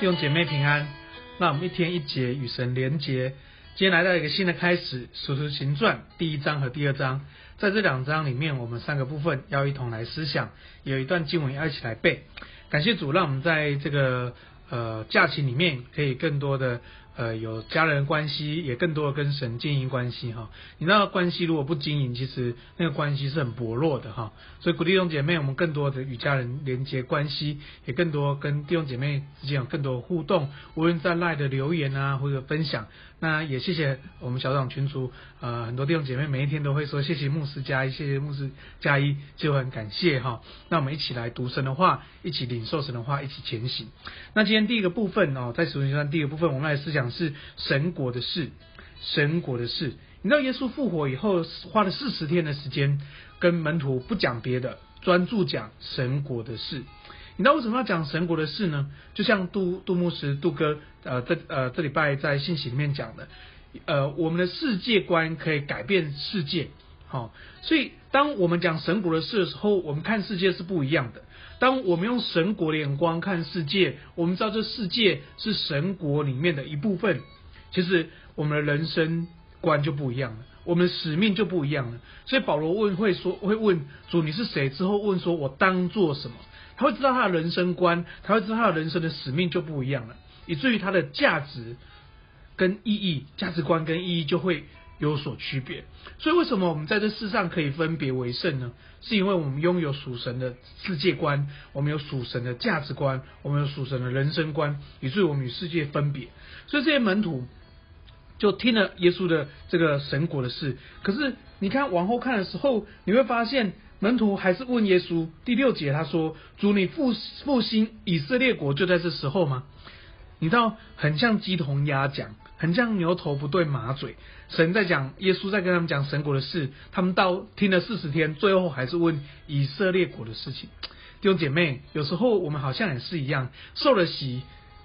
用姐妹平安，那我们一天一节与神连结。今天来到一个新的开始，《使徒行传》第一章和第二章，在这两章里面，我们三个部分要一同来思想，有一段经文要一起来背。感谢主，让我们在这个呃假期里面可以更多的。呃，有家人关系，也更多的跟神经营关系哈。你那个关系如果不经营，其实那个关系是很薄弱的哈。所以鼓励弟兄姐妹，我们更多的与家人连接关系，也更多跟弟兄姐妹之间有更多互动，无论在赖的留言啊，或者分享。那也谢谢我们小组长群主，呃，很多弟兄姐妹每一天都会说谢谢牧师加一，谢谢牧师加一，就很感谢哈。那我们一起来读神的话，一起领受神的话，一起前行。那今天第一个部分哦，在使徒行传第一个部分，我们来思想讲是神国的事，神国的事。你知道耶稣复活以后，花了四十天的时间，跟门徒不讲别的，专注讲神国的事。你知道为什么要讲神国的事呢？就像杜杜牧师杜哥呃这呃这礼拜在信息里面讲的，呃我们的世界观可以改变世界，好、哦，所以当我们讲神国的事的时候，我们看世界是不一样的。当我们用神国的眼光看世界，我们知道这世界是神国里面的一部分，其实我们的人生观就不一样了，我们使命就不一样了。所以保罗问会说会问主你是谁之后问说我当做什么？他会知道他的人生观，他会知道他的人生的使命就不一样了，以至于他的价值跟意义、价值观跟意义就会有所区别。所以为什么我们在这世上可以分别为圣呢？是因为我们拥有属神的世界观，我们有属神的价值观，我们有属神的人生观，以至于我们与世界分别。所以这些门徒就听了耶稣的这个神国的事。可是你看往后看的时候，你会发现。门徒还是问耶稣，第六节他说：“主，你复复兴以色列国就在这时候吗？”你知道，很像鸡同鸭讲，很像牛头不对马嘴。神在讲，耶稣在跟他们讲神国的事，他们到听了四十天，最后还是问以色列国的事情。弟兄姐妹，有时候我们好像也是一样，受了洗。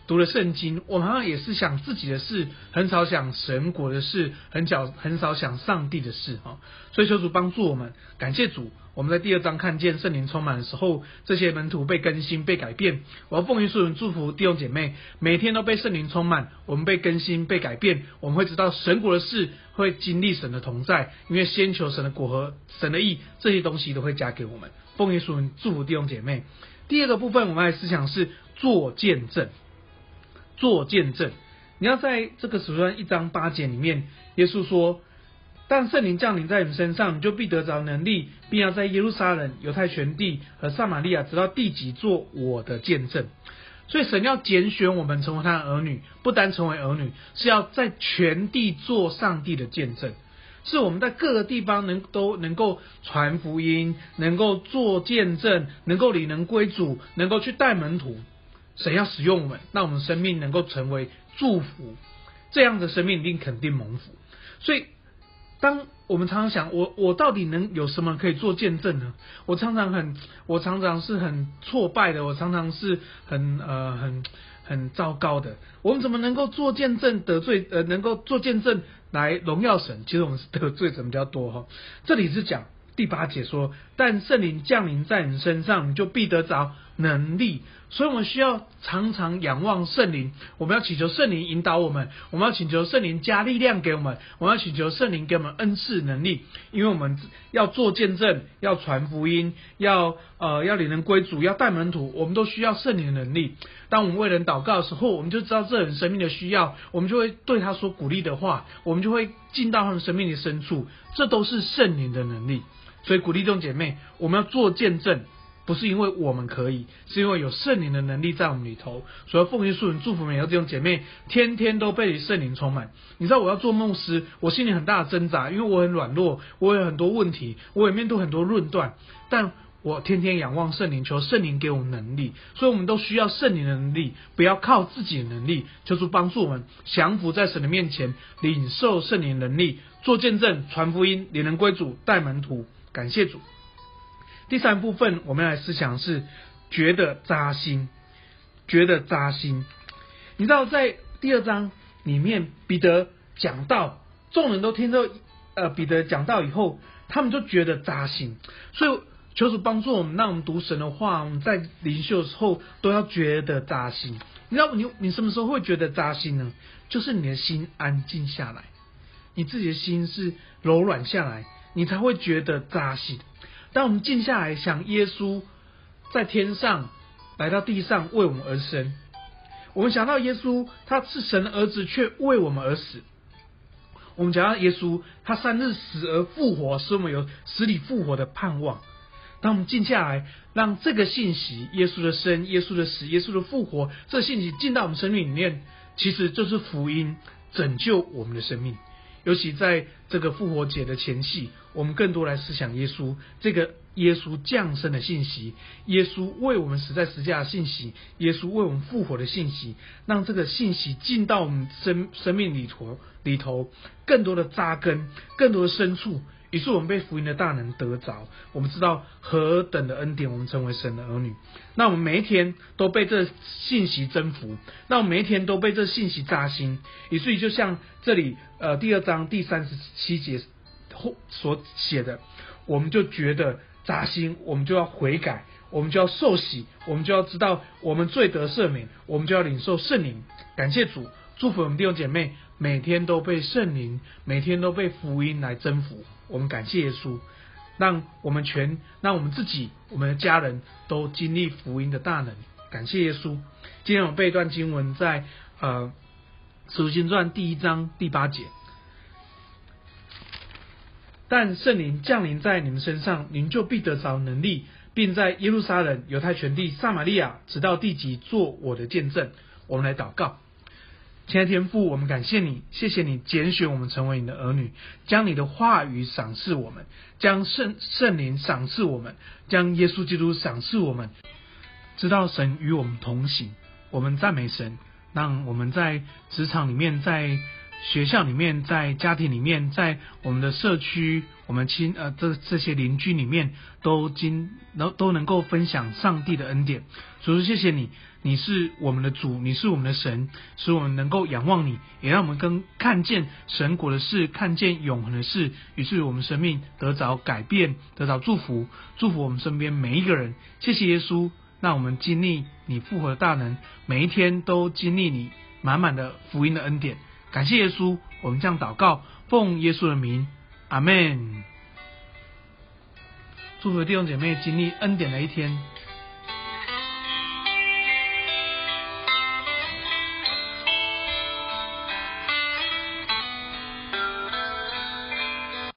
读了圣经，我们好像也是想自己的事，很少想神国的事，很少很少想上帝的事哈。所以求主帮助我们，感谢主。我们在第二章看见圣灵充满的时候，这些门徒被更新、被改变。我要奉耶稣祝福弟兄姐妹，每天都被圣灵充满，我们被更新、被改变。我们会知道神国的事，会经历神的同在，因为先求神的果和神的意，这些东西都会加给我们。奉耶稣祝福弟兄姐妹。第二个部分，我们来思想是做见证。做见证，你要在这个使徒一章八节里面，耶稣说：“但圣灵降临在你们身上，你就必得着能力，并要在耶路撒冷、犹太全地和撒玛利亚直到地极做我的见证。”所以神要拣选我们成为他的儿女，不单成为儿女，是要在全地做上帝的见证，是我们在各个地方能都能够传福音，能够做见证，能够理能归主，能够去带门徒。神要使用我们，让我们生命能够成为祝福，这样的生命一定肯定蒙福。所以，当我们常常想，我我到底能有什么可以做见证呢？我常常很，我常常是很挫败的，我常常是很呃很很糟糕的。我们怎么能够做见证得罪呃，能够做见证来荣耀神？其实我们是得罪神比较多哈。这里是讲第八节说，但圣灵降临在你身上，你就必得着能力。所以，我们需要常常仰望圣灵。我们要祈求圣灵引导我们，我们要请求圣灵加力量给我们，我们要请求圣灵给我们恩赐能力。因为我们要做见证，要传福音，要呃要领人归主，要带门徒，我们都需要圣灵的能力。当我们为人祷告的时候，我们就知道这人生命的需要，我们就会对他说鼓励的话，我们就会进到他们生命的深处。这都是圣灵的能力。所以，鼓励弟兄姐妹，我们要做见证。不是因为我们可以，是因为有圣灵的能力在我们里头。所以奉耶稣人祝福每个弟兄姐妹，天天都被圣灵充满。你知道我要做牧师，我心里很大的挣扎，因为我很软弱，我有很多问题，我也面对很多论断。但我天天仰望圣灵，求圣灵给我们能力。所以我们都需要圣灵的能力，不要靠自己的能力。求主帮助我们降服在神的面前，领受圣灵能力，做见证、传福音、领人归主、带门徒。感谢主。第三部分，我们来思想是觉得扎心，觉得扎心。你知道，在第二章里面，彼得讲到，众人都听到呃彼得讲到以后，他们就觉得扎心。所以求主帮助我们，让我们读神的话，我们在灵修的时候都要觉得扎心。你知道你你什么时候会觉得扎心呢？就是你的心安静下来，你自己的心是柔软下来，你才会觉得扎心。当我们静下来想耶稣在天上来到地上为我们而生，我们想到耶稣他是神的儿子，却为我们而死。我们讲到耶稣他三日死而复活，使我们有死里复活的盼望。当我们静下来，让这个信息——耶稣的生、耶稣的死、耶稣的复活，这信息进到我们生命里面，其实就是福音，拯救我们的生命。尤其在这个复活节的前夕，我们更多来思想耶稣这个耶稣降生的信息，耶稣为我们死在十字架的信息，耶稣为我们复活的信息，让这个信息进到我们生生命里头里头，更多的扎根，更多的深处。于是我们被福音的大能得着，我们知道何等的恩典，我们成为神的儿女。那我们每一天都被这信息征服，那我们每一天都被这信息扎心。以至于就像这里呃第二章第三十七节所写的，我们就觉得扎心，我们就要悔改，我们就要受洗，我们就要知道我们罪得赦免，我们就要领受圣灵。感谢主，祝福我们弟兄姐妹，每天都被圣灵，每天都被福音来征服。我们感谢耶稣，让我们全，让我们自己，我们的家人都经历福音的大能。感谢耶稣。今天我背一段经文在，呃《使徒行传》第一章第八节。但圣灵降临在你们身上，您就必得着能力，并在耶路撒冷、犹太全地、撒玛利亚，直到地极，做我的见证。我们来祷告。亲爱的天父，我们感谢你，谢谢你拣选我们成为你的儿女，将你的话语赏赐我们，将圣圣灵赏赐我们，将耶稣基督赏赐我们，知道神与我们同行。我们赞美神，让我们在职场里面，在学校里面，在家庭里面，在我们的社区，我们亲呃这这些邻居里面，都经能都能够分享上帝的恩典。主，谢谢你。你是我们的主，你是我们的神，使我们能够仰望你，也让我们更看见神国的事，看见永恒的事，于是我们生命得着改变，得着祝福，祝福我们身边每一个人。谢谢耶稣，让我们经历你复活的大能，每一天都经历你满满的福音的恩典。感谢耶稣，我们这样祷告，奉耶稣的名，阿门。祝福弟兄姐妹经历恩典的一天。